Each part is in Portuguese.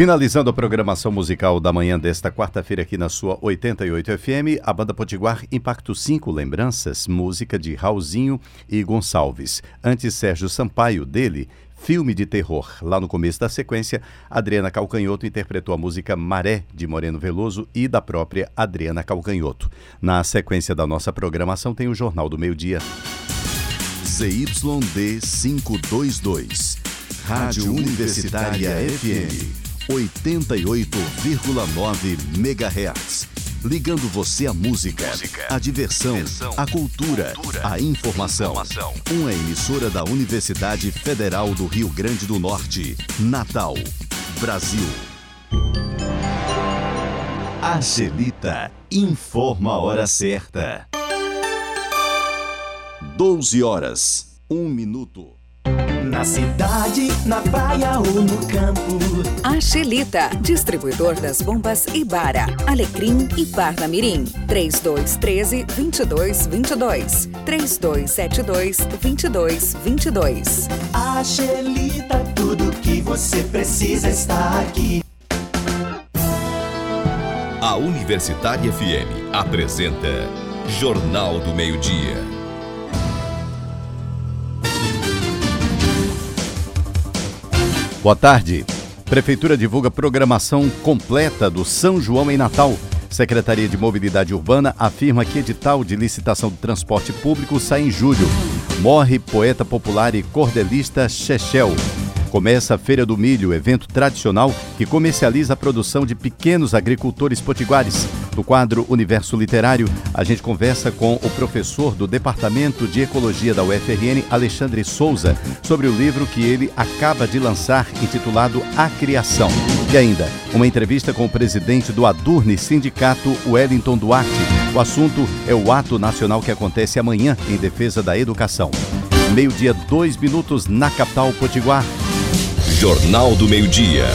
Finalizando a programação musical da manhã desta quarta-feira aqui na sua 88 FM, a banda Potiguar Impacto 5 Lembranças, música de Raulzinho e Gonçalves. Antes Sérgio Sampaio, dele, filme de terror. Lá no começo da sequência, Adriana Calcanhoto interpretou a música Maré, de Moreno Veloso e da própria Adriana Calcanhoto. Na sequência da nossa programação tem o Jornal do Meio Dia. ZYD 522, Rádio Universitária FM. 88,9 MHz. Ligando você à música, música à diversão, diversão, à cultura, cultura à informação. informação. Uma emissora da Universidade Federal do Rio Grande do Norte, Natal, Brasil. A Celita informa a hora certa. 12 horas, 1 minuto. Na cidade, na praia ou no campo. A Xelita, distribuidor das bombas Ibara, Alecrim e Parnamirim. 3213 2222. 3272 2222. A Xelita, tudo que você precisa está aqui. A Universitária FM apresenta Jornal do Meio-Dia. Boa tarde. Prefeitura divulga programação completa do São João em Natal. Secretaria de Mobilidade Urbana afirma que edital de licitação do transporte público sai em julho. Morre poeta popular e cordelista Chechel. Começa a Feira do Milho, evento tradicional que comercializa a produção de pequenos agricultores potiguares. No quadro Universo Literário, a gente conversa com o professor do Departamento de Ecologia da UFRN, Alexandre Souza, sobre o livro que ele acaba de lançar, intitulado A Criação. E ainda, uma entrevista com o presidente do Adurne Sindicato, Wellington Duarte. O assunto é o ato nacional que acontece amanhã em defesa da educação. Meio-dia, dois minutos na capital Potiguar. Jornal do Meio-Dia.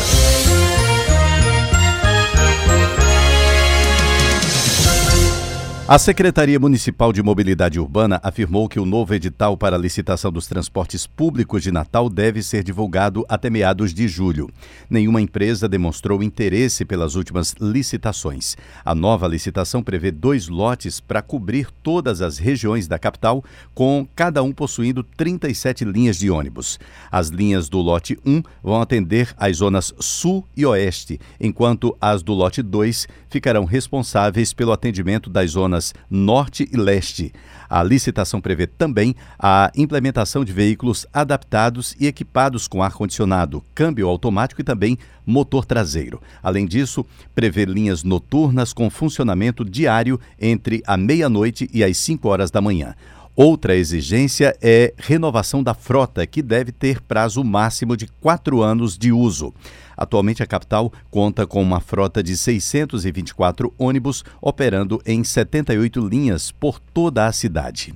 A Secretaria Municipal de Mobilidade Urbana afirmou que o novo edital para a licitação dos transportes públicos de Natal deve ser divulgado até meados de julho. Nenhuma empresa demonstrou interesse pelas últimas licitações. A nova licitação prevê dois lotes para cobrir todas as regiões da capital, com cada um possuindo 37 linhas de ônibus. As linhas do lote 1 vão atender as zonas sul e oeste, enquanto as do lote 2 ficarão responsáveis pelo atendimento das zonas zonas norte e leste. A licitação prevê também a implementação de veículos adaptados e equipados com ar-condicionado, câmbio automático e também motor traseiro. Além disso, prevê linhas noturnas com funcionamento diário entre a meia-noite e as 5 horas da manhã. Outra exigência é renovação da frota, que deve ter prazo máximo de quatro anos de uso. Atualmente, a capital conta com uma frota de 624 ônibus operando em 78 linhas por toda a cidade.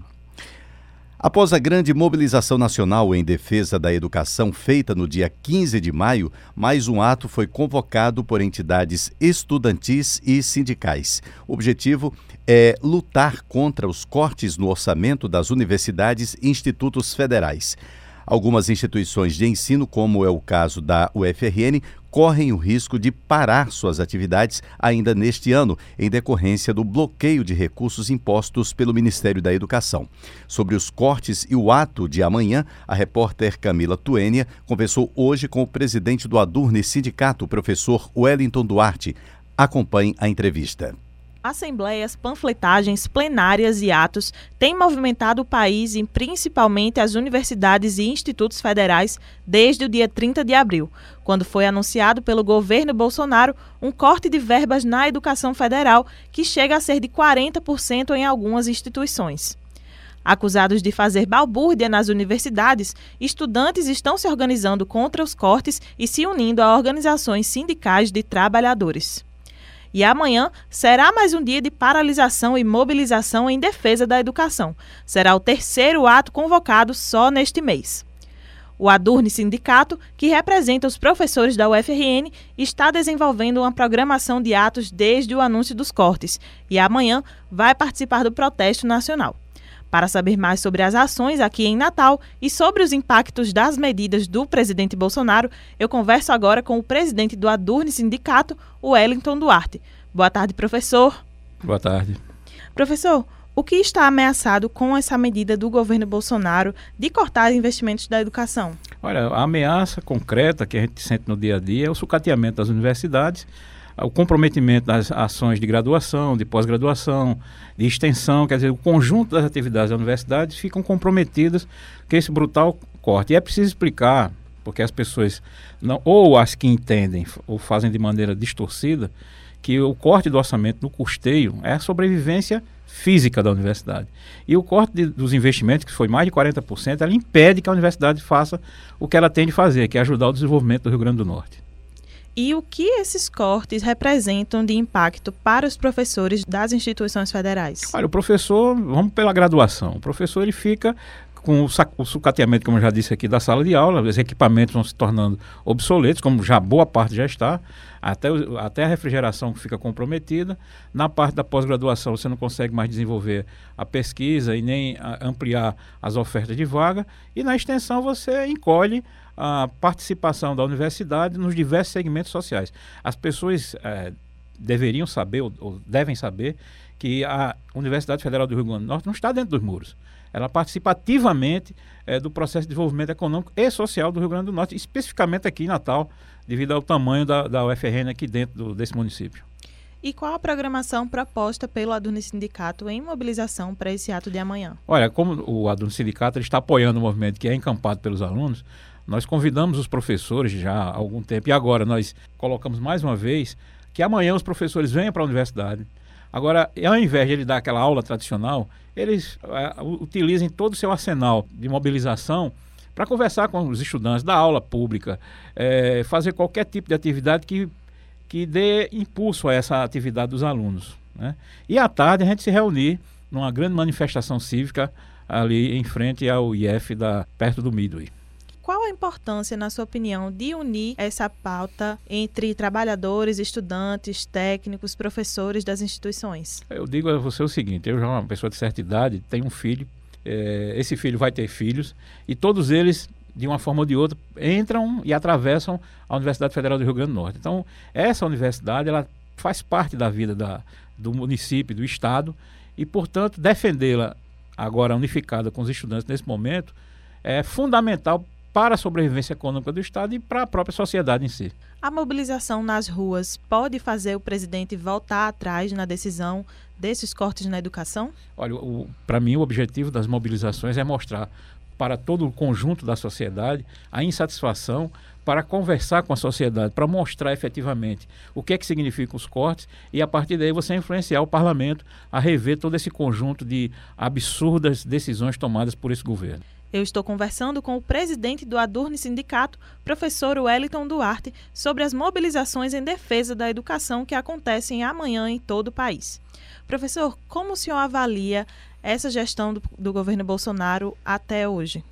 Após a grande mobilização nacional em defesa da educação feita no dia 15 de maio, mais um ato foi convocado por entidades estudantis e sindicais. O objetivo é lutar contra os cortes no orçamento das universidades e institutos federais. Algumas instituições de ensino, como é o caso da UFRN, correm o risco de parar suas atividades ainda neste ano, em decorrência do bloqueio de recursos impostos pelo Ministério da Educação. Sobre os cortes e o ato de amanhã, a repórter Camila Tuênia conversou hoje com o presidente do Adurne Sindicato, professor Wellington Duarte. Acompanhe a entrevista. Assembleias, panfletagens, plenárias e atos têm movimentado o país e principalmente as universidades e institutos federais desde o dia 30 de abril, quando foi anunciado pelo governo Bolsonaro um corte de verbas na educação federal que chega a ser de 40% em algumas instituições. Acusados de fazer balbúrdia nas universidades, estudantes estão se organizando contra os cortes e se unindo a organizações sindicais de trabalhadores. E amanhã será mais um dia de paralisação e mobilização em defesa da educação. Será o terceiro ato convocado só neste mês. O Adurne Sindicato, que representa os professores da UFRN, está desenvolvendo uma programação de atos desde o anúncio dos cortes e amanhã vai participar do protesto nacional. Para saber mais sobre as ações aqui em Natal e sobre os impactos das medidas do presidente Bolsonaro, eu converso agora com o presidente do Adurne Sindicato, o Wellington Duarte. Boa tarde, professor. Boa tarde. Professor, o que está ameaçado com essa medida do governo Bolsonaro de cortar investimentos da educação? Olha, a ameaça concreta que a gente sente no dia a dia é o sucateamento das universidades, o comprometimento das ações de graduação, de pós-graduação, de extensão, quer dizer, o conjunto das atividades da universidade ficam comprometidas com esse brutal corte. E é preciso explicar, porque as pessoas, não, ou as que entendem ou fazem de maneira distorcida, que o corte do orçamento no custeio é a sobrevivência física da universidade. E o corte de, dos investimentos, que foi mais de 40%, ela impede que a universidade faça o que ela tem de fazer, que é ajudar o desenvolvimento do Rio Grande do Norte. E o que esses cortes representam de impacto para os professores das instituições federais? Olha, o professor, vamos pela graduação. O professor ele fica com o, sucateamento, como eu já disse aqui, da sala de aula, os equipamentos vão se tornando obsoletos, como já boa parte já está, até, até a refrigeração fica comprometida. Na parte da pós-graduação, você não consegue mais desenvolver a pesquisa e nem ampliar as ofertas de vaga. E na extensão, você encolhe a participação da universidade nos diversos segmentos sociais. As pessoas é, deveriam saber, ou, ou devem saber, que a Universidade Federal do Rio Grande do Norte não está dentro dos muros ela participa ativamente é, do processo de desenvolvimento econômico e social do Rio Grande do Norte, especificamente aqui em Natal, devido ao tamanho da, da UFRN aqui dentro do, desse município. E qual a programação proposta pelo Adune Sindicato em mobilização para esse ato de amanhã? Olha, como o Adune Sindicato está apoiando o movimento que é encampado pelos alunos, nós convidamos os professores já há algum tempo e agora nós colocamos mais uma vez que amanhã os professores venham para a universidade, Agora, ao invés de ele dar aquela aula tradicional, eles uh, utilizem todo o seu arsenal de mobilização para conversar com os estudantes, dar aula pública, é, fazer qualquer tipo de atividade que, que dê impulso a essa atividade dos alunos. Né? E à tarde a gente se reunir numa grande manifestação cívica ali em frente ao IF da, perto do Midway. Qual a importância, na sua opinião, de unir essa pauta entre trabalhadores, estudantes, técnicos, professores das instituições? Eu digo a você o seguinte: eu já uma pessoa de certa idade, tenho um filho, é, esse filho vai ter filhos, e todos eles de uma forma ou de outra, entram e atravessam a Universidade Federal do Rio Grande do Norte. Então, essa universidade, ela faz parte da vida da, do município, do estado, e, portanto, defendê-la agora unificada com os estudantes nesse momento é fundamental para a sobrevivência econômica do Estado e para a própria sociedade em si. A mobilização nas ruas pode fazer o presidente voltar atrás na decisão desses cortes na educação? Olha, para mim o objetivo das mobilizações é mostrar para todo o conjunto da sociedade a insatisfação para conversar com a sociedade, para mostrar efetivamente o que é que significam os cortes e a partir daí você influenciar o parlamento a rever todo esse conjunto de absurdas decisões tomadas por esse governo. Eu estou conversando com o presidente do Adurne Sindicato, professor Wellington Duarte, sobre as mobilizações em defesa da educação que acontecem amanhã em todo o país. Professor, como o senhor avalia essa gestão do, do governo Bolsonaro até hoje?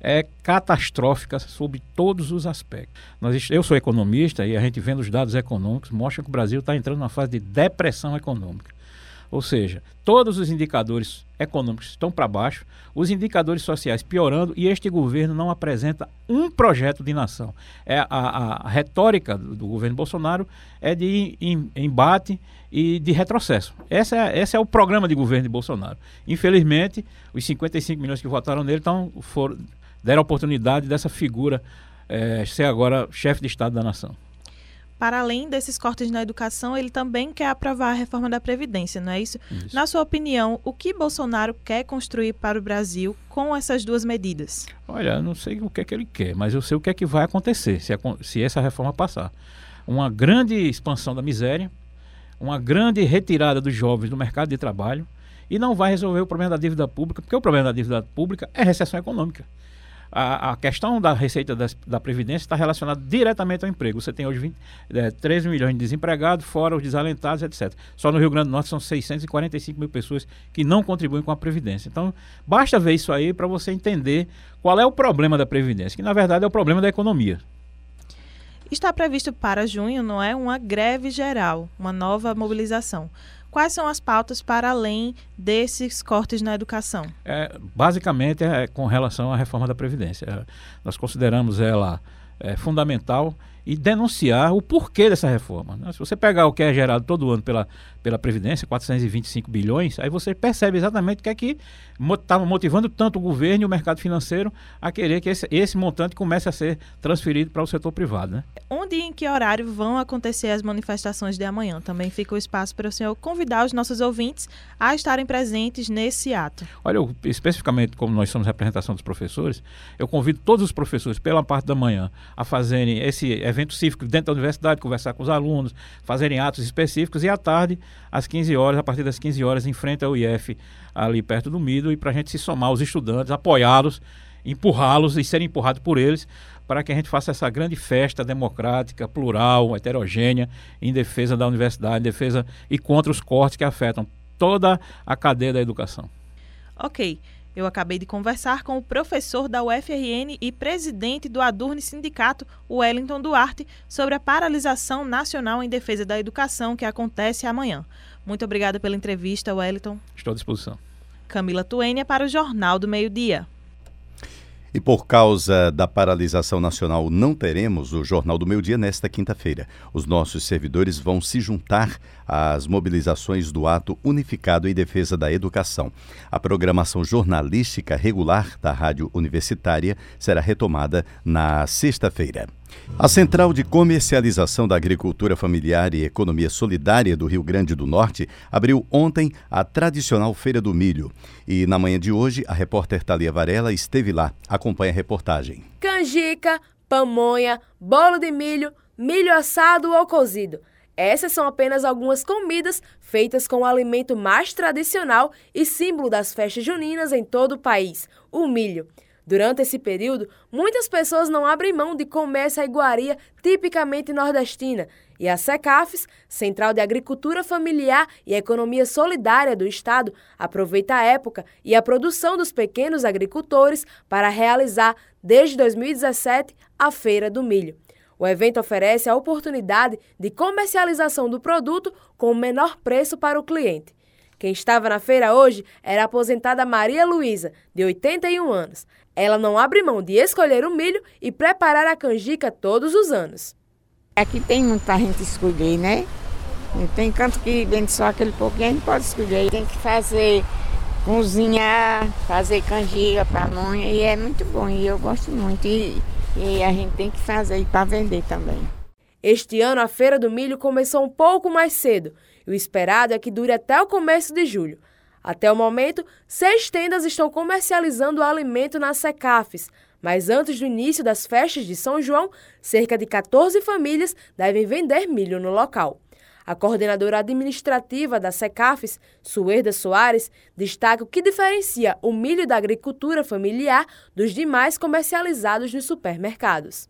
é catastrófica sob todos os aspectos. Nós, eu sou economista e a gente vendo os dados econômicos mostra que o Brasil está entrando numa fase de depressão econômica. Ou seja, todos os indicadores econômicos estão para baixo, os indicadores sociais piorando e este governo não apresenta um projeto de nação. É a, a retórica do, do, governo Bolsonaro é de em, embate e de retrocesso. Esse é, esse é o programa de governo de Bolsonaro. Infelizmente, os 55 milhões que votaram nele tão, for, deram a oportunidade dessa figura é, ser agora chefe de Estado da nação para além desses cortes na educação, ele também quer aprovar a reforma da Previdência, não é isso? isso? Na sua opinião, o que Bolsonaro quer construir para o Brasil com essas duas medidas? Olha, não sei o que é que ele quer, mas eu sei o que é que vai acontecer se, a, se essa reforma passar. Uma grande expansão da miséria, uma grande retirada dos jovens do mercado de trabalho e não vai resolver o problema da dívida pública, porque o problema da dívida pública é recessão econômica a, a questão da receita das, da Previdência está relacionada diretamente ao emprego. Você tem hoje 20, é, 13 milhões de desempregados, fora os desalentados, etc. Só no Rio Grande do Norte são 645 mil pessoas que não contribuem com a Previdência. Então, basta ver isso aí para você entender qual é o problema da Previdência, que na verdade é o problema da economia. Está previsto para junho, não é? Uma greve geral, uma nova mobilização. Quais são as pautas para além desses cortes na educação? É, basicamente é com relação à reforma da Previdência. É, nós consideramos ela é, fundamental e denunciar o porquê dessa reforma. Né? Se você pegar o que é gerado todo ano pela, pela Previdência, 425 bilhões, aí você percebe exatamente o que é que estava motivando tanto o governo e o mercado financeiro a querer que esse, esse montante comece a ser transferido para o setor privado. Né? Onde e em que horário vão acontecer as manifestações de amanhã? Também fica o espaço para o senhor convidar os nossos ouvintes a estarem presentes nesse ato. Olha, eu, especificamente como nós somos representação dos professores, eu convido todos os professores pela parte da manhã a fazerem esse evento cívico dentro da universidade, conversar com os alunos, fazerem atos específicos e à tarde às 15 horas, a partir das 15 horas, em frente ao IF, ali perto do Mido, e para a gente se somar os estudantes, apoiá-los, empurrá-los e serem empurrados por eles, para que a gente faça essa grande festa democrática, plural, heterogênea, em defesa da universidade, em defesa e contra os cortes que afetam toda a cadeia da educação. Ok. Eu acabei de conversar com o professor da UFRN e presidente do Adurne Sindicato, Wellington Duarte, sobre a paralisação nacional em defesa da educação que acontece amanhã. Muito obrigada pela entrevista, Wellington. Estou à disposição. Camila Tuênia para o Jornal do Meio-Dia. E por causa da paralisação nacional, não teremos o Jornal do Meio Dia nesta quinta-feira. Os nossos servidores vão se juntar às mobilizações do Ato Unificado em Defesa da Educação. A programação jornalística regular da Rádio Universitária será retomada na sexta-feira. A Central de Comercialização da Agricultura Familiar e Economia Solidária do Rio Grande do Norte abriu ontem a tradicional Feira do Milho. E na manhã de hoje, a repórter Thalia Varela esteve lá. Acompanhe a reportagem. Canjica, pamonha, bolo de milho, milho assado ou cozido. Essas são apenas algumas comidas feitas com o alimento mais tradicional e símbolo das festas juninas em todo o país, o milho. Durante esse período, muitas pessoas não abrem mão de comer essa iguaria tipicamente nordestina. E a SECAFES, Central de Agricultura Familiar e Economia Solidária do Estado, aproveita a época e a produção dos pequenos agricultores para realizar, desde 2017, a Feira do Milho. O evento oferece a oportunidade de comercialização do produto com o menor preço para o cliente. Quem estava na feira hoje era a aposentada Maria Luísa, de 81 anos. Ela não abre mão de escolher o milho e preparar a canjica todos os anos. Aqui tem muito para a gente escolher, né? Tem canto que vende só aquele pouquinho, a gente pode escolher. Tem que fazer, cozinhar, fazer canjica, pamonha, e é muito bom, e eu gosto muito. E, e a gente tem que fazer para vender também. Este ano a Feira do Milho começou um pouco mais cedo, e o esperado é que dure até o começo de julho. Até o momento, seis tendas estão comercializando o alimento nas SECAFs, mas antes do início das festas de São João, cerca de 14 famílias devem vender milho no local. A coordenadora administrativa da SECAFES, Suerda Soares, destaca o que diferencia o milho da agricultura familiar dos demais comercializados nos supermercados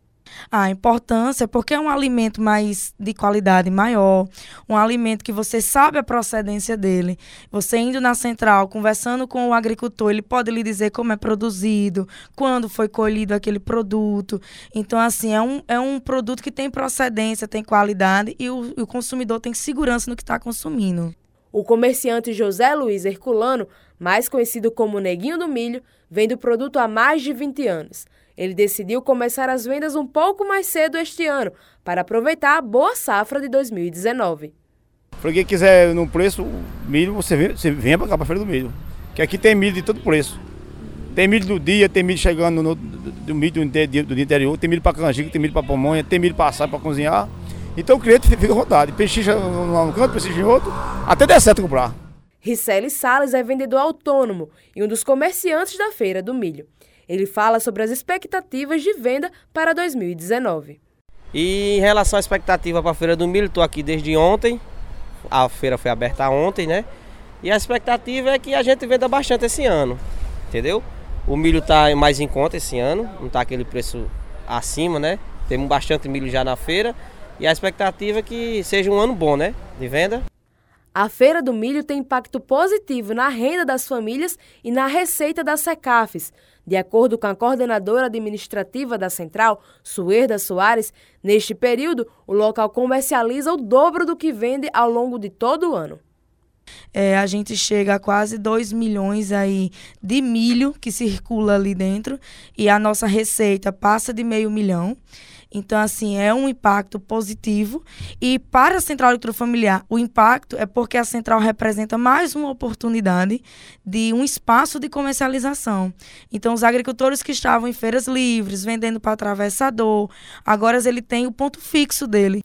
a importância, porque é um alimento mais de qualidade maior, um alimento que você sabe a procedência dele. Você indo na central, conversando com o agricultor, ele pode lhe dizer como é produzido, quando foi colhido aquele produto. Então, assim, é um, é um produto que tem procedência, tem qualidade e o, o consumidor tem segurança no que está consumindo. O comerciante José Luiz Herculano, mais conhecido como Neguinho do Milho, vende o produto há mais de 20 anos. Ele decidiu começar as vendas um pouco mais cedo este ano, para aproveitar a boa safra de 2019. Para quem quiser no preço, milho, você vem, você vem para cá, para a Feira do Milho. Que aqui tem milho de todo preço. Tem milho do dia, tem milho chegando no, do milho do, do interior, tem milho para canjica, tem milho para pamonha, tem milho para assar, para cozinhar. Então o cliente fica rodado. Pechincha num canto, pechincha em outro, até der certo comprar. Ricelli Salles é vendedor autônomo e um dos comerciantes da Feira do Milho. Ele fala sobre as expectativas de venda para 2019. E em relação à expectativa para a Feira do Milho, estou aqui desde ontem. A feira foi aberta ontem, né? E a expectativa é que a gente venda bastante esse ano, entendeu? O milho está mais em conta esse ano, não está aquele preço acima, né? Temos bastante milho já na feira e a expectativa é que seja um ano bom, né? De venda. A Feira do Milho tem impacto positivo na renda das famílias e na receita das SECAFs. De acordo com a coordenadora administrativa da central, Suerda Soares, neste período, o local comercializa o dobro do que vende ao longo de todo o ano. É, a gente chega a quase 2 milhões aí de milho que circula ali dentro e a nossa receita passa de meio milhão. Então, assim, é um impacto positivo. E para a Central Eletrofamiliar, o impacto é porque a Central representa mais uma oportunidade de um espaço de comercialização. Então, os agricultores que estavam em feiras livres, vendendo para atravessador, agora ele tem o ponto fixo dele.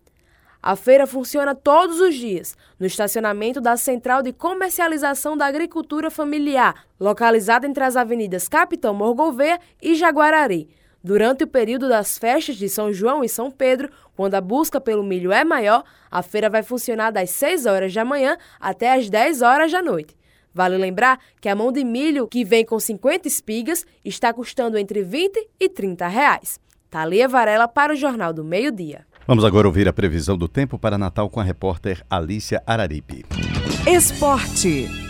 A feira funciona todos os dias, no estacionamento da Central de Comercialização da Agricultura Familiar, localizada entre as avenidas Capitão Morgouveia e Jaguarari. Durante o período das festas de São João e São Pedro, quando a busca pelo milho é maior, a feira vai funcionar das 6 horas da manhã até as 10 horas da noite. Vale lembrar que a mão de milho, que vem com 50 espigas, está custando entre 20 e 30 reais. Thalia Varela para o Jornal do Meio Dia. Vamos agora ouvir a previsão do tempo para Natal com a repórter Alícia Araripe. Esporte.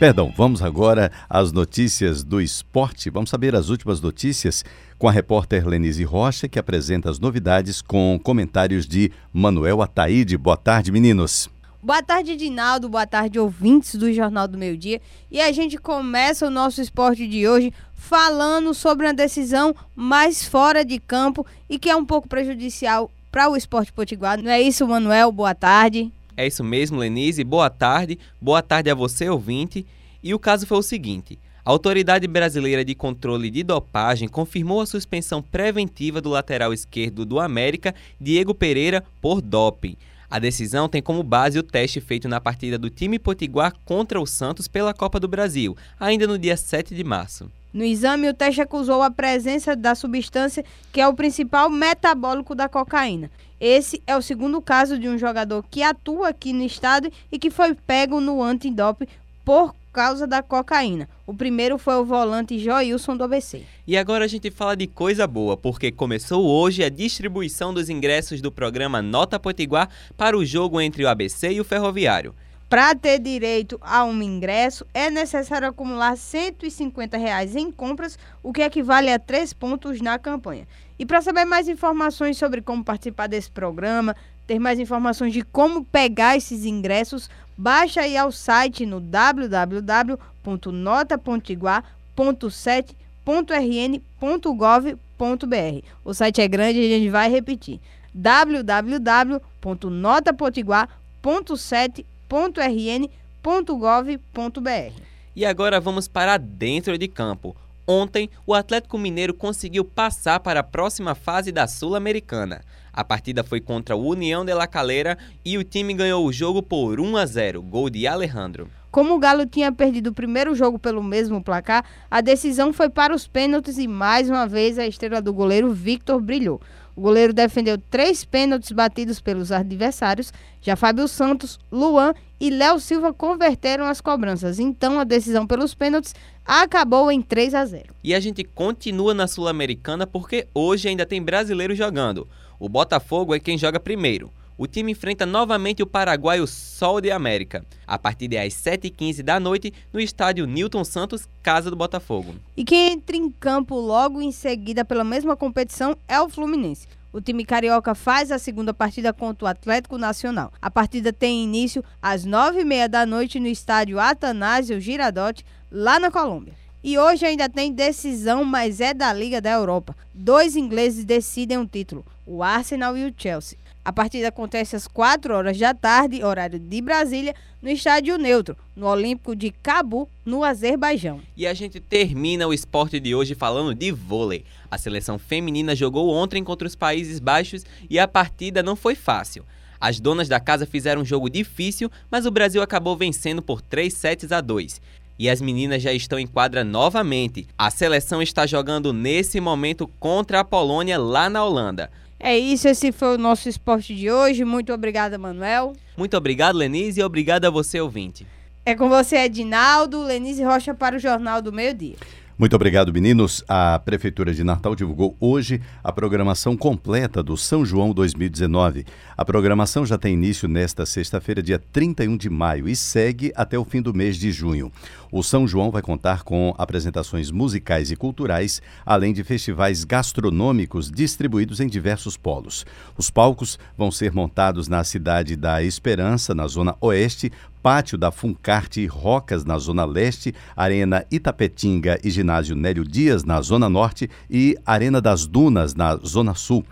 Perdão, vamos agora às notícias do esporte. Vamos saber as últimas notícias com a repórter Lenise Rocha, que apresenta as novidades com comentários de Manuel Ataíde. Boa tarde, meninos. Boa tarde, Dinaldo. Boa tarde, ouvintes do Jornal do Meio Dia. E a gente começa o nosso esporte de hoje falando sobre uma decisão mais fora de campo e que é um pouco prejudicial para o esporte potiguar. Não é isso, Manuel? Boa tarde. É isso mesmo, Lenise. Boa tarde. Boa tarde a você, ouvinte. E o caso foi o seguinte: a Autoridade Brasileira de Controle de Dopagem confirmou a suspensão preventiva do lateral esquerdo do América, Diego Pereira, por doping. A decisão tem como base o teste feito na partida do time potiguar contra o Santos pela Copa do Brasil, ainda no dia 7 de março. No exame, o teste acusou a presença da substância que é o principal metabólico da cocaína. Esse é o segundo caso de um jogador que atua aqui no estado e que foi pego no antidoping por causa da cocaína. O primeiro foi o volante Joilson do ABC. E agora a gente fala de coisa boa, porque começou hoje a distribuição dos ingressos do programa Nota Potiguar para o jogo entre o ABC e o Ferroviário. Para ter direito a um ingresso, é necessário acumular 150 reais em compras, o que equivale a 3 pontos na campanha. E para saber mais informações sobre como participar desse programa, ter mais informações de como pegar esses ingressos, baixa aí ao site no www.nota.potiguar.7.rn.gov.br. O site é grande e a gente vai repetir. www.notapotiguar.7.rn.gov.br www.rn.gov.br. E agora vamos para dentro de campo. Ontem, o Atlético Mineiro conseguiu passar para a próxima fase da Sul-Americana. A partida foi contra o União de La Calera e o time ganhou o jogo por 1 a 0, gol de Alejandro. Como o Galo tinha perdido o primeiro jogo pelo mesmo placar, a decisão foi para os pênaltis e mais uma vez a estrela do goleiro Victor brilhou. O goleiro defendeu três pênaltis batidos pelos adversários. Já Fábio Santos, Luan e Léo Silva converteram as cobranças. Então a decisão pelos pênaltis acabou em 3 a 0. E a gente continua na Sul-Americana porque hoje ainda tem brasileiro jogando. O Botafogo é quem joga primeiro o time enfrenta novamente o paraguaio Sol de América. A partida é às 7h15 da noite no estádio Newton Santos, casa do Botafogo. E quem entra em campo logo em seguida pela mesma competição é o Fluminense. O time carioca faz a segunda partida contra o Atlético Nacional. A partida tem início às 9h30 da noite no estádio Atanásio Giradotti, lá na Colômbia. E hoje ainda tem decisão, mas é da Liga da Europa. Dois ingleses decidem o um título, o Arsenal e o Chelsea. A partida acontece às 4 horas da tarde, horário de Brasília, no estádio neutro, no Olímpico de Cabu, no Azerbaijão. E a gente termina o esporte de hoje falando de vôlei. A seleção feminina jogou ontem contra os Países Baixos e a partida não foi fácil. As donas da casa fizeram um jogo difícil, mas o Brasil acabou vencendo por 3 sets a 2 e as meninas já estão em quadra novamente. A seleção está jogando nesse momento contra a Polônia lá na Holanda. É isso, esse foi o nosso esporte de hoje. Muito obrigada, Manuel. Muito obrigado, Lenise, e obrigado a você, ouvinte. É com você, Edinaldo, Lenise Rocha para o Jornal do Meio Dia. Muito obrigado, meninos. A Prefeitura de Natal divulgou hoje a programação completa do São João 2019. A programação já tem início nesta sexta-feira, dia 31 de maio, e segue até o fim do mês de junho. O São João vai contar com apresentações musicais e culturais, além de festivais gastronômicos distribuídos em diversos polos. Os palcos vão ser montados na cidade da Esperança, na zona oeste, Pátio da Funcarte Rocas, na Zona Leste, Arena Itapetinga e Ginásio Nélio Dias, na Zona Norte, e Arena das Dunas, na Zona Sul.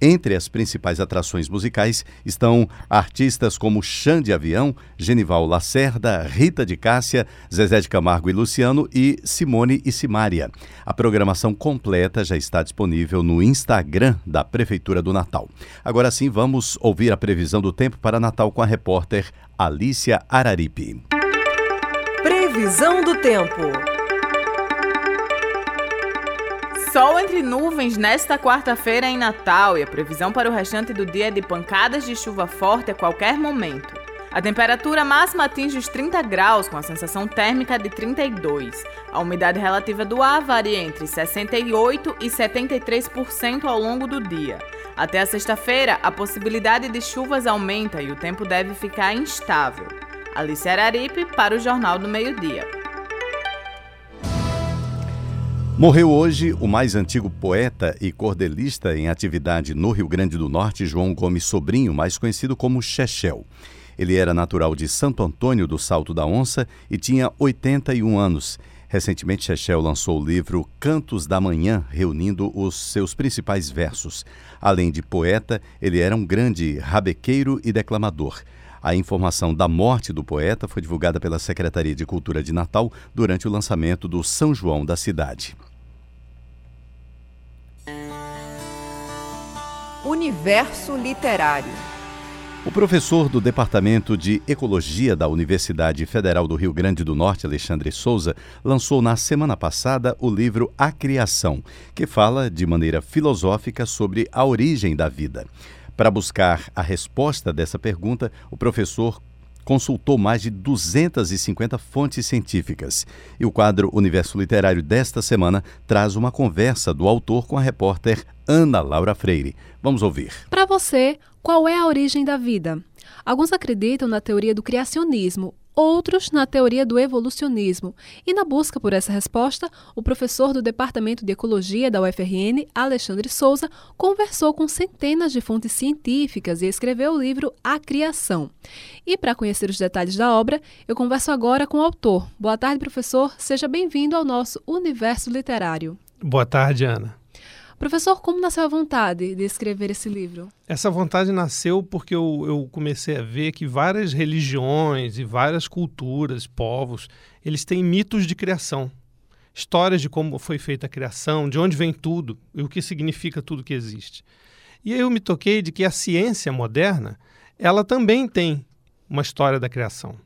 Entre as principais atrações musicais estão artistas como Xande de Avião, Genival Lacerda, Rita de Cássia, Zezé de Camargo e Luciano e Simone e Simária. A programação completa já está disponível no Instagram da Prefeitura do Natal. Agora sim, vamos ouvir a previsão do tempo para Natal com a repórter Alícia Araripe. Previsão do tempo. Sol entre nuvens nesta quarta-feira em Natal e a previsão para o restante do dia é de pancadas de chuva forte a qualquer momento. A temperatura máxima atinge os 30 graus, com a sensação térmica de 32. A umidade relativa do ar varia entre 68% e 73% ao longo do dia. Até a sexta-feira, a possibilidade de chuvas aumenta e o tempo deve ficar instável. Alice Araripe para o Jornal do Meio-Dia. Morreu hoje o mais antigo poeta e cordelista em atividade no Rio Grande do Norte, João Gomes Sobrinho, mais conhecido como Chechel. Ele era natural de Santo Antônio do Salto da Onça e tinha 81 anos. Recentemente, Chechel lançou o livro Cantos da Manhã, reunindo os seus principais versos. Além de poeta, ele era um grande rabequeiro e declamador. A informação da morte do poeta foi divulgada pela Secretaria de Cultura de Natal durante o lançamento do São João da cidade. Universo Literário. O professor do Departamento de Ecologia da Universidade Federal do Rio Grande do Norte, Alexandre Souza, lançou na semana passada o livro A Criação, que fala de maneira filosófica sobre a origem da vida. Para buscar a resposta dessa pergunta, o professor consultou mais de 250 fontes científicas. E o quadro Universo Literário desta semana traz uma conversa do autor com a repórter Ana Laura Freire. Vamos ouvir. Para você, qual é a origem da vida? Alguns acreditam na teoria do criacionismo, outros na teoria do evolucionismo. E na busca por essa resposta, o professor do Departamento de Ecologia da UFRN, Alexandre Souza, conversou com centenas de fontes científicas e escreveu o livro A Criação. E para conhecer os detalhes da obra, eu converso agora com o autor. Boa tarde, professor. Seja bem-vindo ao nosso universo literário. Boa tarde, Ana. Professor, como nasceu a vontade de escrever esse livro? Essa vontade nasceu porque eu, eu, comecei a ver que várias religiões e várias culturas, povos, eles têm mitos de criação. Histórias de como foi feita a criação, de onde vem tudo e o que significa tudo que existe. E aí eu me toquei de que a ciência moderna, ela também tem uma história da criação.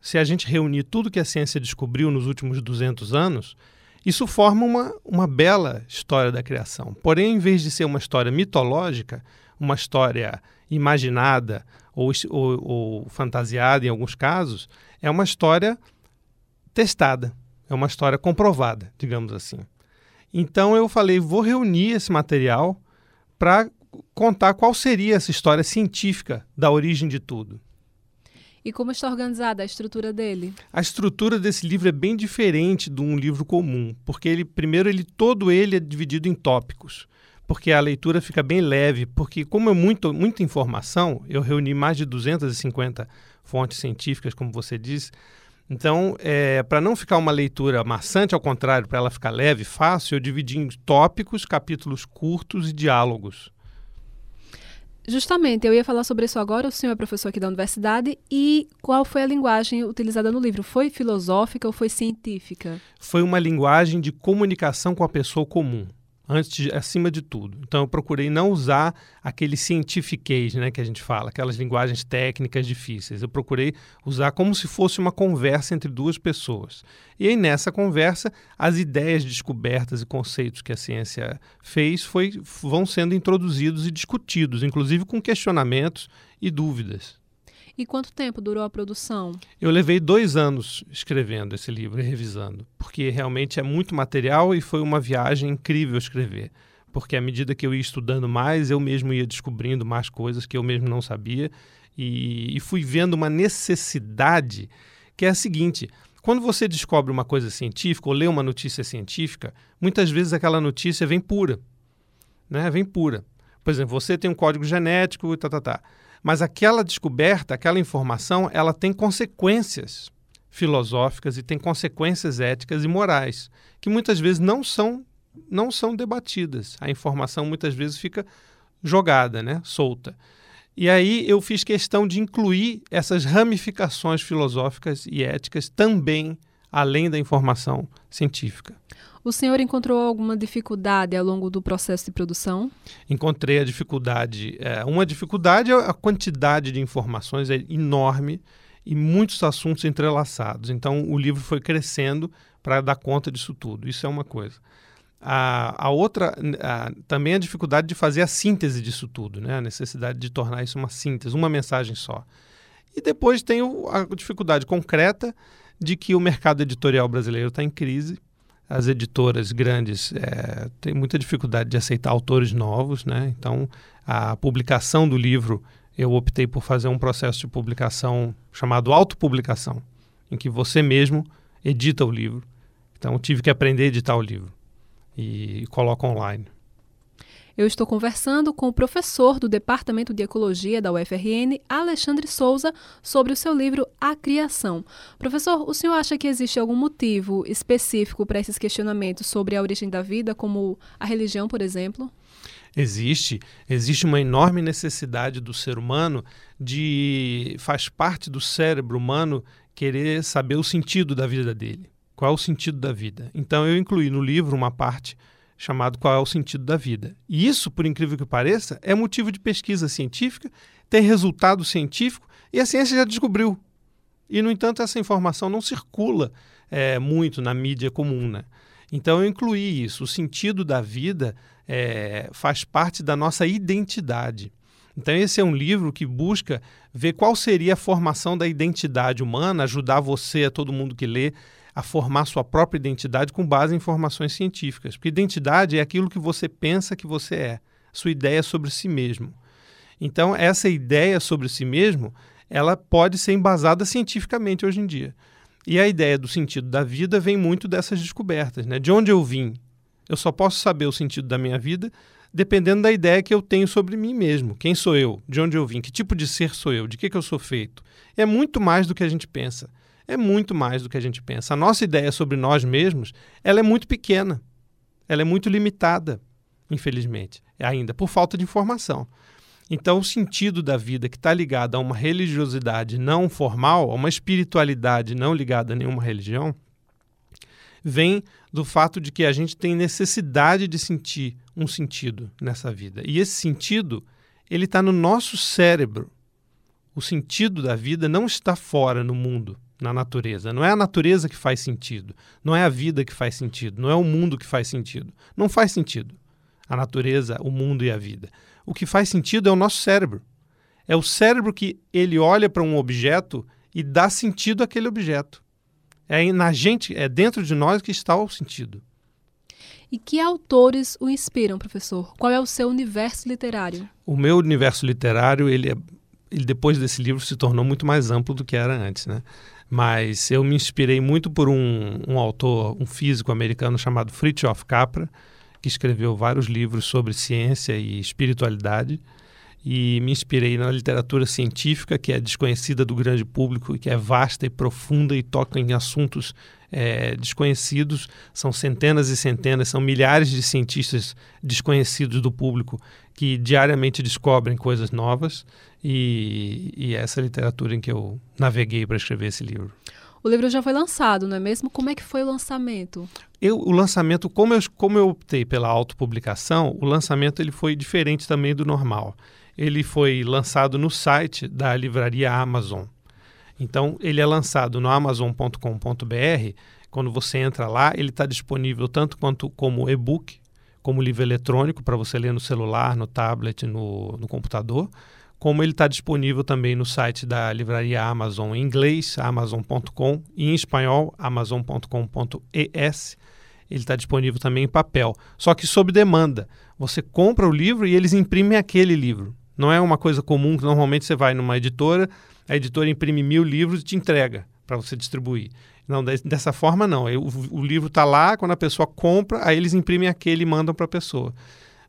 Se a gente reunir tudo que a ciência descobriu nos últimos 200 anos, isso forma uma, uma bela história da criação. Porém, em vez de ser uma história mitológica, uma história imaginada ou, ou, ou fantasiada em alguns casos, é uma história testada, é uma história comprovada, digamos assim. Então eu falei, vou reunir esse material para contar qual seria essa história científica da origem de tudo. E como está organizada a estrutura dele? A estrutura desse livro é bem diferente de um livro comum, porque ele primeiro ele todo ele é dividido em tópicos, porque a leitura fica bem leve, porque como é muito muita informação, eu reuni mais de 250 fontes científicas, como você disse. Então, é, para não ficar uma leitura maçante, ao contrário, para ela ficar leve, fácil, eu dividi em tópicos, capítulos curtos e diálogos. Justamente, eu ia falar sobre isso agora. O senhor é professor aqui da universidade e qual foi a linguagem utilizada no livro? Foi filosófica ou foi científica? Foi uma linguagem de comunicação com a pessoa comum antes de, acima de tudo. Então eu procurei não usar aquele cientifiquez, né, que a gente fala, aquelas linguagens técnicas difíceis. Eu procurei usar como se fosse uma conversa entre duas pessoas. E aí nessa conversa, as ideias descobertas e conceitos que a ciência fez foi, vão sendo introduzidos e discutidos, inclusive com questionamentos e dúvidas. E quanto tempo durou a produção? Eu levei dois anos escrevendo esse livro e revisando, porque realmente é muito material e foi uma viagem incrível escrever. Porque à medida que eu ia estudando mais, eu mesmo ia descobrindo mais coisas que eu mesmo não sabia e, e fui vendo uma necessidade que é a seguinte: quando você descobre uma coisa científica ou lê uma notícia científica, muitas vezes aquela notícia vem pura, né? Vem pura. Por exemplo, você tem um código genético tá, tá, tá. Mas aquela descoberta, aquela informação, ela tem consequências filosóficas e tem consequências éticas e morais, que muitas vezes não são não são debatidas. A informação muitas vezes fica jogada, né, solta. E aí eu fiz questão de incluir essas ramificações filosóficas e éticas também além da informação científica. O senhor encontrou alguma dificuldade ao longo do processo de produção? Encontrei a dificuldade. É, uma dificuldade é a quantidade de informações é enorme e muitos assuntos entrelaçados. Então, o livro foi crescendo para dar conta disso tudo. Isso é uma coisa. A, a outra, a, também a dificuldade de fazer a síntese disso tudo, né? a necessidade de tornar isso uma síntese, uma mensagem só. E depois tem o, a dificuldade concreta de que o mercado editorial brasileiro está em crise. As editoras grandes é, têm muita dificuldade de aceitar autores novos, né? Então, a publicação do livro, eu optei por fazer um processo de publicação chamado autopublicação, em que você mesmo edita o livro. Então, tive que aprender a editar o livro e coloco online. Eu estou conversando com o professor do Departamento de Ecologia da UFRN, Alexandre Souza, sobre o seu livro A Criação. Professor, o senhor acha que existe algum motivo específico para esses questionamentos sobre a origem da vida, como a religião, por exemplo? Existe, existe uma enorme necessidade do ser humano de faz parte do cérebro humano querer saber o sentido da vida dele. Qual é o sentido da vida? Então eu incluí no livro uma parte chamado Qual é o Sentido da Vida. E isso, por incrível que pareça, é motivo de pesquisa científica, tem resultado científico e a ciência já descobriu. E, no entanto, essa informação não circula é, muito na mídia comum. Né? Então, eu incluí isso. O sentido da vida é, faz parte da nossa identidade. Então, esse é um livro que busca ver qual seria a formação da identidade humana, ajudar você, todo mundo que lê, a formar sua própria identidade com base em informações científicas. Porque identidade é aquilo que você pensa que você é, sua ideia sobre si mesmo. Então, essa ideia sobre si mesmo, ela pode ser embasada cientificamente hoje em dia. E a ideia do sentido da vida vem muito dessas descobertas, né? De onde eu vim? Eu só posso saber o sentido da minha vida dependendo da ideia que eu tenho sobre mim mesmo. Quem sou eu? De onde eu vim? Que tipo de ser sou eu? De que, que eu sou feito? É muito mais do que a gente pensa é muito mais do que a gente pensa. A nossa ideia sobre nós mesmos, ela é muito pequena. Ela é muito limitada, infelizmente, ainda por falta de informação. Então, o sentido da vida que está ligado a uma religiosidade não formal, a uma espiritualidade não ligada a nenhuma religião, vem do fato de que a gente tem necessidade de sentir um sentido nessa vida. E esse sentido, ele está no nosso cérebro. O sentido da vida não está fora no mundo na natureza. Não é a natureza que faz sentido, não é a vida que faz sentido, não é o mundo que faz sentido. Não faz sentido. A natureza, o mundo e a vida. O que faz sentido é o nosso cérebro. É o cérebro que ele olha para um objeto e dá sentido àquele objeto. É na gente, é dentro de nós que está o sentido. E que autores o inspiram, professor? Qual é o seu universo literário? O meu universo literário, ele, é, ele depois desse livro se tornou muito mais amplo do que era antes, né? Mas eu me inspirei muito por um, um autor, um físico americano chamado Fritjof Capra, que escreveu vários livros sobre ciência e espiritualidade. E me inspirei na literatura científica, que é desconhecida do grande público, que é vasta e profunda e toca em assuntos é, desconhecidos. São centenas e centenas, são milhares de cientistas desconhecidos do público que diariamente descobrem coisas novas. E, e essa literatura em que eu naveguei para escrever esse livro. O livro já foi lançado, não é mesmo? Como é que foi o lançamento? Eu, o lançamento, como eu, como eu optei pela autopublicação, o lançamento ele foi diferente também do normal. Ele foi lançado no site da livraria Amazon. Então, ele é lançado no amazon.com.br. Quando você entra lá, ele está disponível tanto quanto como e-book, como livro eletrônico para você ler no celular, no tablet, no, no computador como ele está disponível também no site da livraria Amazon em inglês, amazon.com, e em espanhol, amazon.com.es. Ele está disponível também em papel, só que sob demanda. Você compra o livro e eles imprimem aquele livro. Não é uma coisa comum que normalmente você vai numa editora, a editora imprime mil livros e te entrega para você distribuir. Não, dessa forma não. O, o livro está lá, quando a pessoa compra, aí eles imprimem aquele e mandam para a pessoa.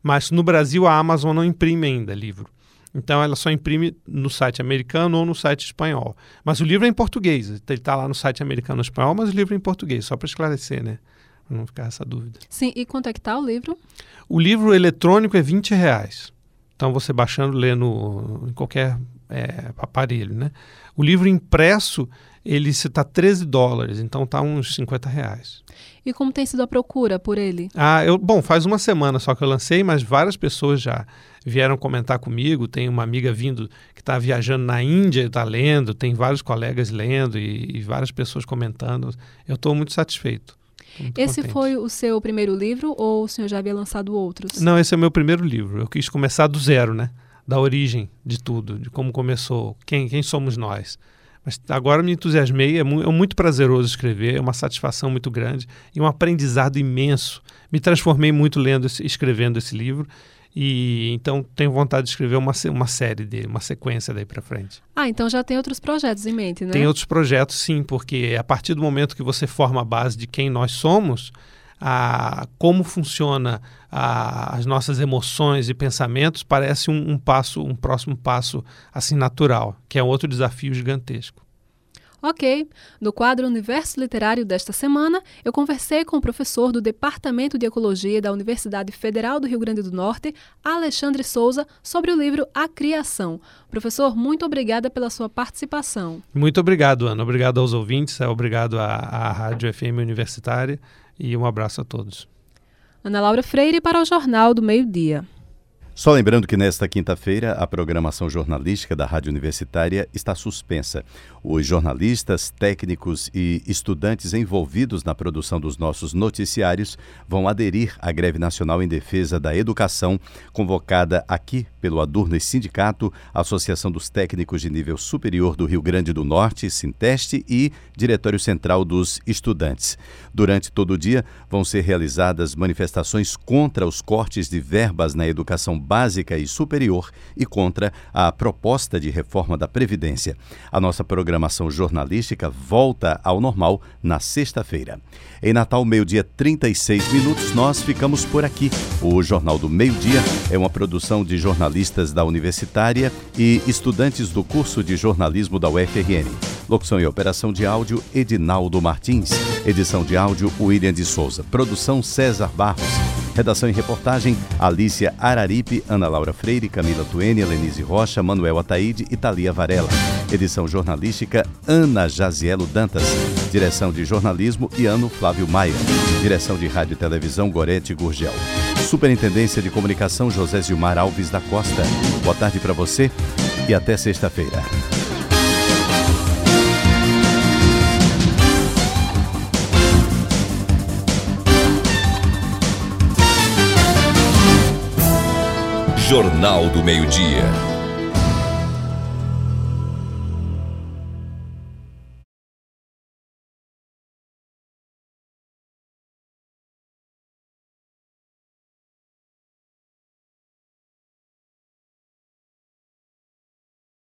Mas no Brasil a Amazon não imprime ainda livro. Então ela só imprime no site americano ou no site espanhol. Mas o livro é em português. Ele está lá no site americano ou espanhol, mas o livro é em português, só para esclarecer, né? Pra não ficar essa dúvida. Sim, e quanto é que tá o livro? O livro eletrônico é 20 reais. Então você baixando, lê no, em qualquer é, aparelho, né? O livro impresso, ele está 13 dólares, então tá uns 50 reais. E como tem sido a procura por ele? Ah, eu, bom, faz uma semana só que eu lancei, mas várias pessoas já vieram comentar comigo. Tem uma amiga vindo que está viajando na Índia e está lendo, tem vários colegas lendo e, e várias pessoas comentando. Eu estou muito satisfeito. Muito esse contente. foi o seu primeiro livro ou o senhor já havia lançado outros? Não, esse é o meu primeiro livro. Eu quis começar do zero, né? Da origem de tudo, de como começou, quem, quem somos nós. Mas agora me entusiasmei, é, mu é muito prazeroso escrever, é uma satisfação muito grande e um aprendizado imenso. Me transformei muito lendo, esse, escrevendo esse livro e então tenho vontade de escrever uma, uma série dele, uma sequência daí para frente. Ah, então já tem outros projetos em mente, né? Tem outros projetos, sim, porque a partir do momento que você forma a base de quem nós somos, a, como funciona a, as nossas emoções e pensamentos parece um, um passo, um próximo passo assim natural, que é outro desafio gigantesco. Ok. No quadro Universo Literário desta semana, eu conversei com o professor do Departamento de Ecologia da Universidade Federal do Rio Grande do Norte, Alexandre Souza, sobre o livro A Criação. Professor, muito obrigada pela sua participação. Muito obrigado, Ana. Obrigado aos ouvintes, obrigado à, à Rádio FM Universitária e um abraço a todos. Ana Laura Freire para o Jornal do Meio-Dia. Só lembrando que nesta quinta-feira a programação jornalística da Rádio Universitária está suspensa. Os jornalistas, técnicos e estudantes envolvidos na produção dos nossos noticiários vão aderir à greve nacional em defesa da educação, convocada aqui pelo Adurnes Sindicato, Associação dos Técnicos de Nível Superior do Rio Grande do Norte, Sinteste e Diretório Central dos Estudantes. Durante todo o dia vão ser realizadas manifestações contra os cortes de verbas na educação básica e superior e contra a proposta de reforma da Previdência. A nossa programação jornalística volta ao normal na sexta-feira. Em Natal, meio-dia 36 minutos, nós ficamos por aqui. O Jornal do Meio-Dia é uma produção de jornalistas da Universitária e estudantes do curso de jornalismo da UFRN. Locução e operação de áudio, Edinaldo Martins. Edição de áudio, William de Souza. Produção, César Barros. Redação e reportagem, Alícia Araripe, Ana Laura Freire, Camila Tuene, Lenise Rocha, Manuel Ataíde e Thalia Varela. Edição jornalística, Ana Jazielo Dantas. Direção de jornalismo, Iano Flávio Maia. Direção de rádio e televisão, Gorete Gurgel. Superintendência de comunicação, José Zilmar Alves da Costa. Boa tarde para você e até sexta-feira. Jornal do Meio-Dia.